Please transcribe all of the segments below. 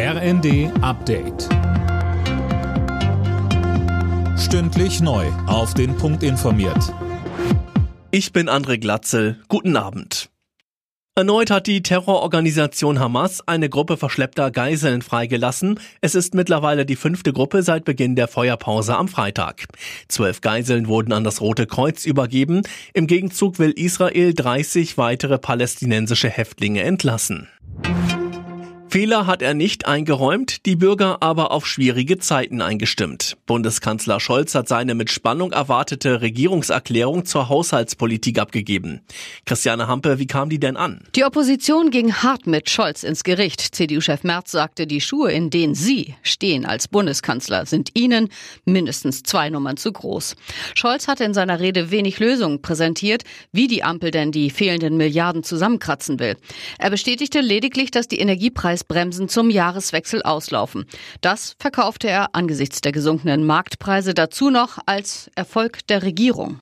RND Update. Stündlich neu. Auf den Punkt informiert. Ich bin André Glatzel. Guten Abend. Erneut hat die Terrororganisation Hamas eine Gruppe verschleppter Geiseln freigelassen. Es ist mittlerweile die fünfte Gruppe seit Beginn der Feuerpause am Freitag. Zwölf Geiseln wurden an das Rote Kreuz übergeben. Im Gegenzug will Israel 30 weitere palästinensische Häftlinge entlassen. Fehler hat er nicht eingeräumt, die Bürger aber auf schwierige Zeiten eingestimmt. Bundeskanzler Scholz hat seine mit Spannung erwartete Regierungserklärung zur Haushaltspolitik abgegeben. Christiane Hampe, wie kam die denn an? Die Opposition ging hart mit Scholz ins Gericht. CDU-Chef Merz sagte, die Schuhe, in denen Sie stehen als Bundeskanzler, sind Ihnen mindestens zwei Nummern zu groß. Scholz hatte in seiner Rede wenig Lösungen präsentiert, wie die Ampel denn die fehlenden Milliarden zusammenkratzen will. Er bestätigte lediglich, dass die Energiepreise Preisbremsen zum Jahreswechsel auslaufen. Das verkaufte er angesichts der gesunkenen Marktpreise dazu noch als Erfolg der Regierung.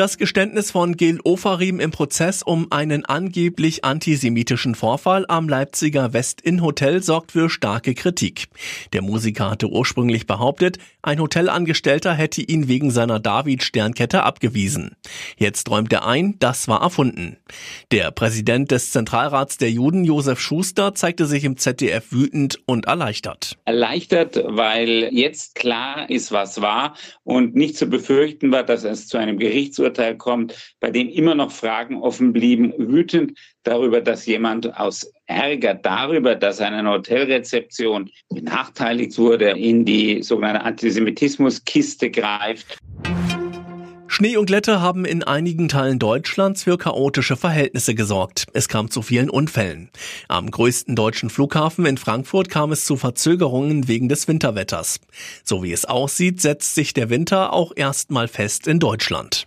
Das Geständnis von Gil Ofarim im Prozess um einen angeblich antisemitischen Vorfall am Leipziger West-Inn-Hotel sorgt für starke Kritik. Der Musiker hatte ursprünglich behauptet, ein Hotelangestellter hätte ihn wegen seiner David-Sternkette abgewiesen. Jetzt räumt er ein, das war erfunden. Der Präsident des Zentralrats der Juden, Josef Schuster, zeigte sich im ZDF wütend und erleichtert. Erleichtert, weil jetzt klar ist, was war und nicht zu befürchten war, dass es zu einem Gerichtsurteil Gerichtsurteil kommt, bei dem immer noch Fragen offen blieben, wütend darüber, dass jemand aus Ärger darüber, dass eine Hotelrezeption benachteiligt wurde, in die sogenannte Antisemitismuskiste greift. Schnee und Glätte haben in einigen Teilen Deutschlands für chaotische Verhältnisse gesorgt. Es kam zu vielen Unfällen. Am größten deutschen Flughafen in Frankfurt kam es zu Verzögerungen wegen des Winterwetters. So wie es aussieht, setzt sich der Winter auch erstmal fest in Deutschland.